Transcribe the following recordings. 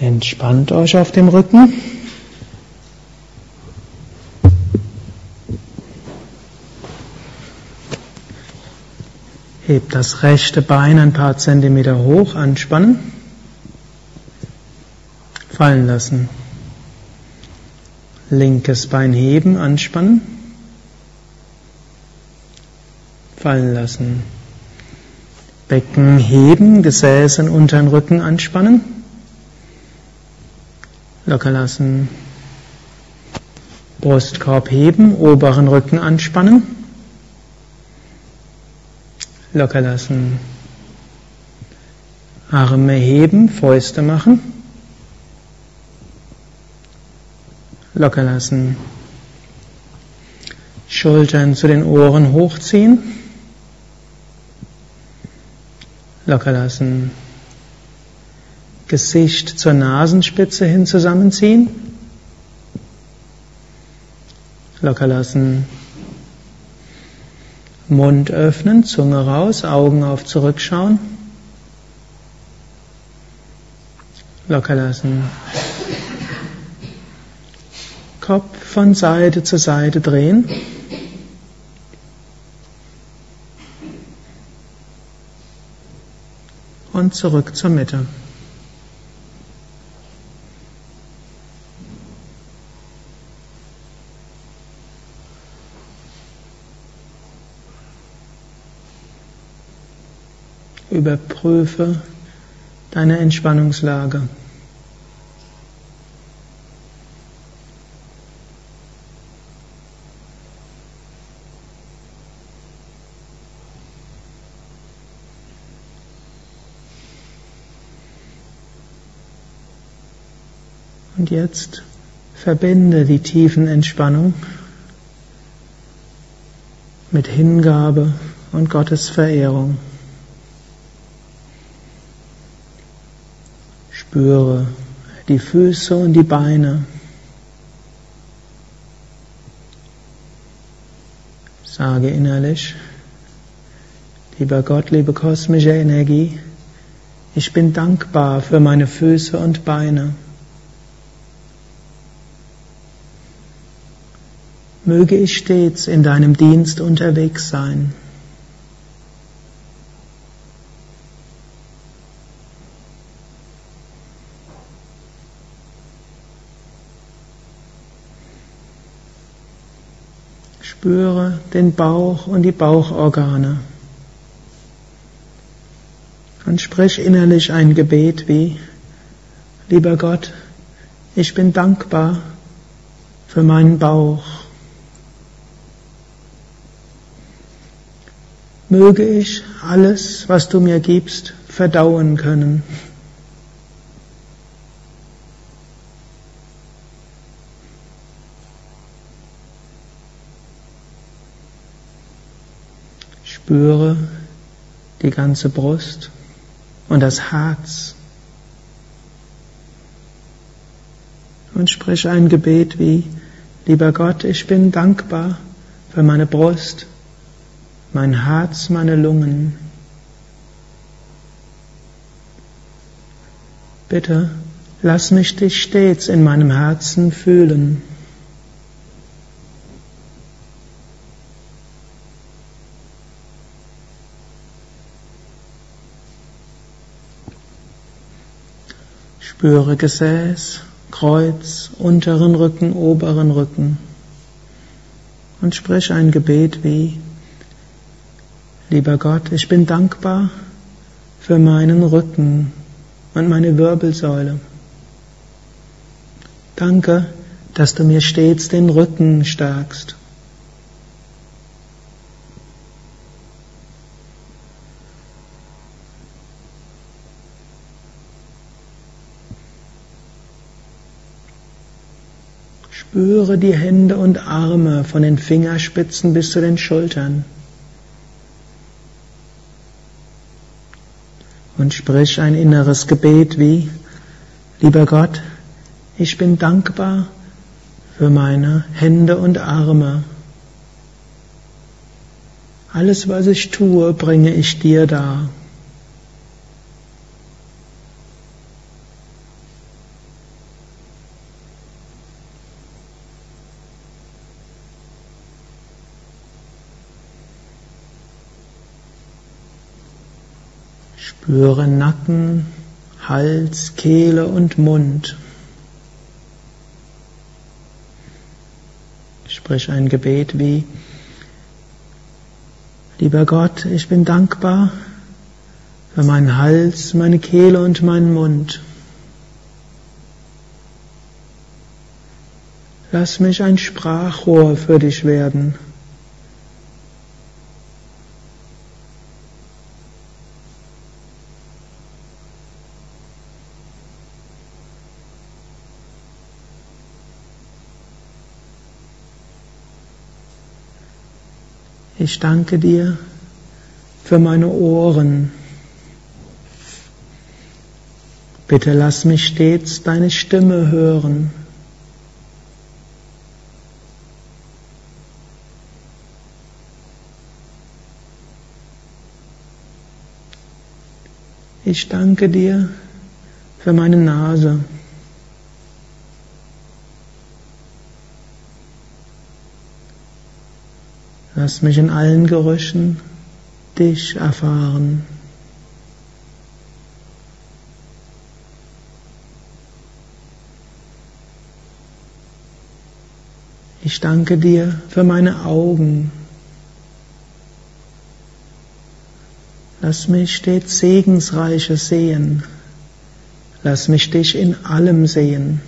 Entspannt euch auf dem Rücken. Hebt das rechte Bein ein paar Zentimeter hoch, anspannen. Fallen lassen. Linkes Bein heben, anspannen. Fallen lassen. Becken heben, Gesäß und unteren Rücken anspannen. Locker lassen. Brustkorb heben, oberen Rücken anspannen. Locker lassen. Arme heben, Fäuste machen. Locker lassen. Schultern zu den Ohren hochziehen. Locker lassen. Gesicht zur Nasenspitze hin zusammenziehen. Locker lassen. Mund öffnen, Zunge raus, Augen auf zurückschauen. Locker lassen. Kopf von Seite zu Seite drehen. Und zurück zur Mitte. Überprüfe deine Entspannungslage. Und jetzt verbinde die tiefen Entspannung mit Hingabe und Gottes Verehrung. Spüre die Füße und die Beine. Sage innerlich, lieber Gott, liebe kosmische Energie, ich bin dankbar für meine Füße und Beine. Möge ich stets in deinem Dienst unterwegs sein. Spüre den Bauch und die Bauchorgane. Und sprich innerlich ein Gebet wie, lieber Gott, ich bin dankbar für meinen Bauch. Möge ich alles, was du mir gibst, verdauen können. Spüre die ganze Brust und das Herz. Und sprich ein Gebet wie, lieber Gott, ich bin dankbar für meine Brust, mein Herz, meine Lungen. Bitte, lass mich dich stets in meinem Herzen fühlen. Spüre Gesäß, Kreuz, unteren Rücken, oberen Rücken und sprich ein Gebet wie, lieber Gott, ich bin dankbar für meinen Rücken und meine Wirbelsäule. Danke, dass du mir stets den Rücken stärkst. Spüre die Hände und Arme von den Fingerspitzen bis zu den Schultern. Und sprich ein inneres Gebet wie, lieber Gott, ich bin dankbar für meine Hände und Arme. Alles, was ich tue, bringe ich dir dar. Spüre Nacken, Hals, Kehle und Mund. Sprich ein Gebet wie, lieber Gott, ich bin dankbar für meinen Hals, meine Kehle und meinen Mund. Lass mich ein Sprachrohr für dich werden. Ich danke dir für meine Ohren. Bitte lass mich stets deine Stimme hören. Ich danke dir für meine Nase. Lass mich in allen Gerüchen dich erfahren. Ich danke dir für meine Augen. Lass mich stets Segensreiches sehen. Lass mich dich in allem sehen.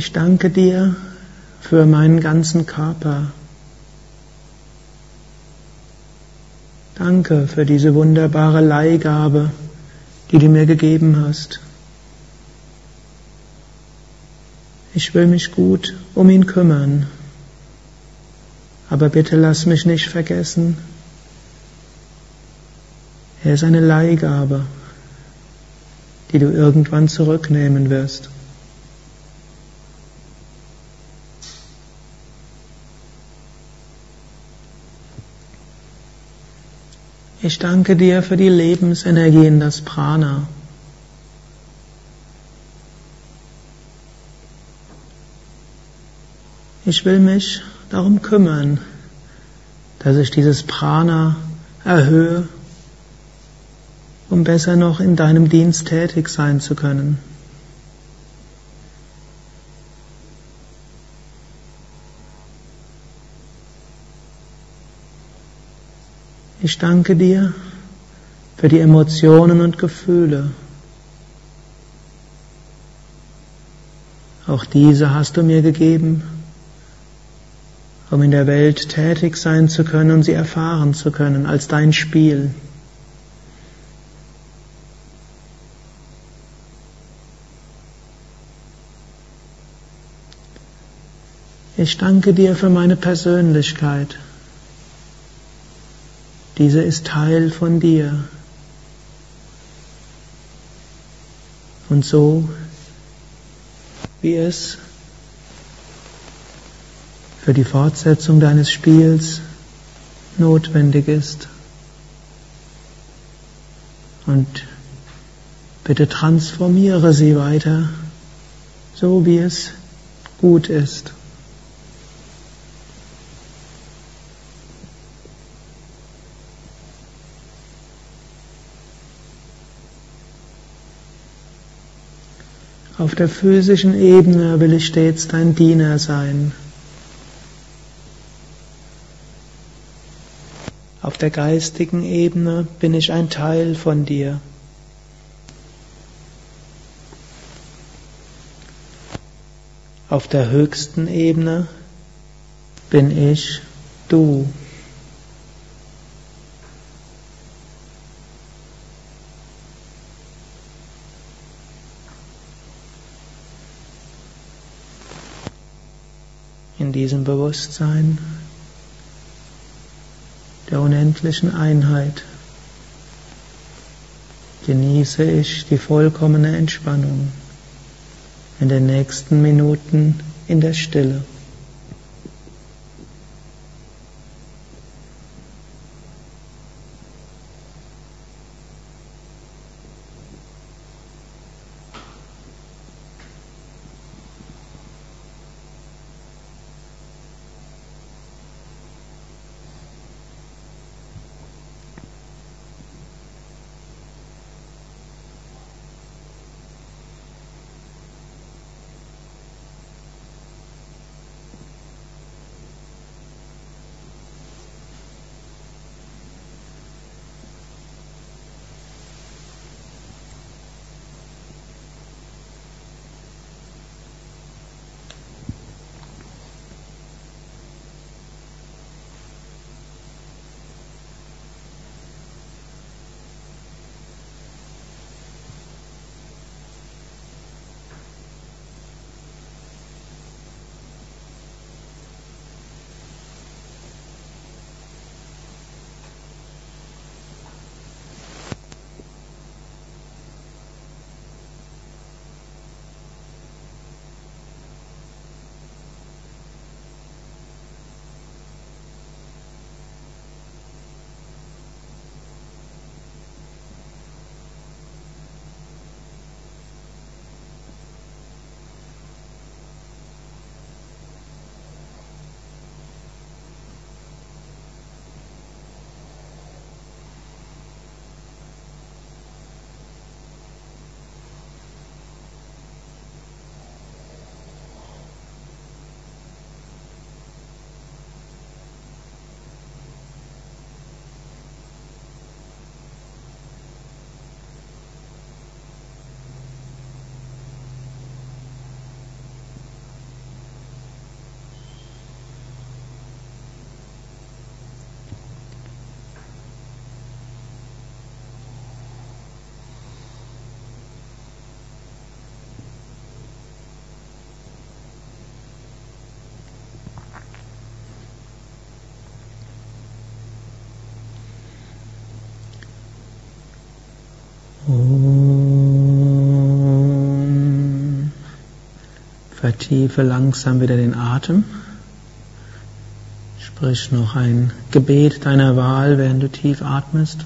Ich danke dir für meinen ganzen Körper. Danke für diese wunderbare Leihgabe, die du mir gegeben hast. Ich will mich gut um ihn kümmern, aber bitte lass mich nicht vergessen, er ist eine Leihgabe, die du irgendwann zurücknehmen wirst. Ich danke dir für die Lebensenergie in das Prana. Ich will mich darum kümmern, dass ich dieses Prana erhöhe, um besser noch in deinem Dienst tätig sein zu können. Ich danke dir für die Emotionen und Gefühle. Auch diese hast du mir gegeben, um in der Welt tätig sein zu können und sie erfahren zu können als dein Spiel. Ich danke dir für meine Persönlichkeit. Diese ist Teil von dir. Und so wie es für die Fortsetzung deines Spiels notwendig ist. Und bitte transformiere sie weiter, so wie es gut ist. Auf der physischen Ebene will ich stets dein Diener sein. Auf der geistigen Ebene bin ich ein Teil von dir. Auf der höchsten Ebene bin ich du. In diesem Bewusstsein der unendlichen Einheit genieße ich die vollkommene Entspannung in den nächsten Minuten in der Stille. Vertiefe langsam wieder den Atem. Sprich noch ein Gebet deiner Wahl, während du tief atmest.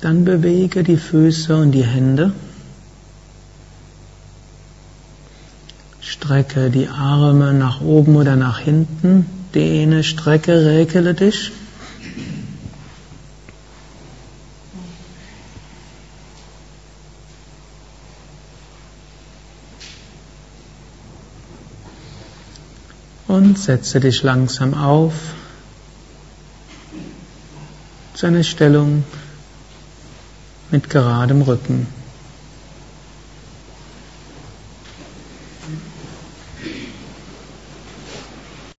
Dann bewege die Füße und die Hände. Strecke die Arme nach oben oder nach hinten. Dehne, strecke, räkele dich. Und setze dich langsam auf zu einer Stellung mit geradem Rücken.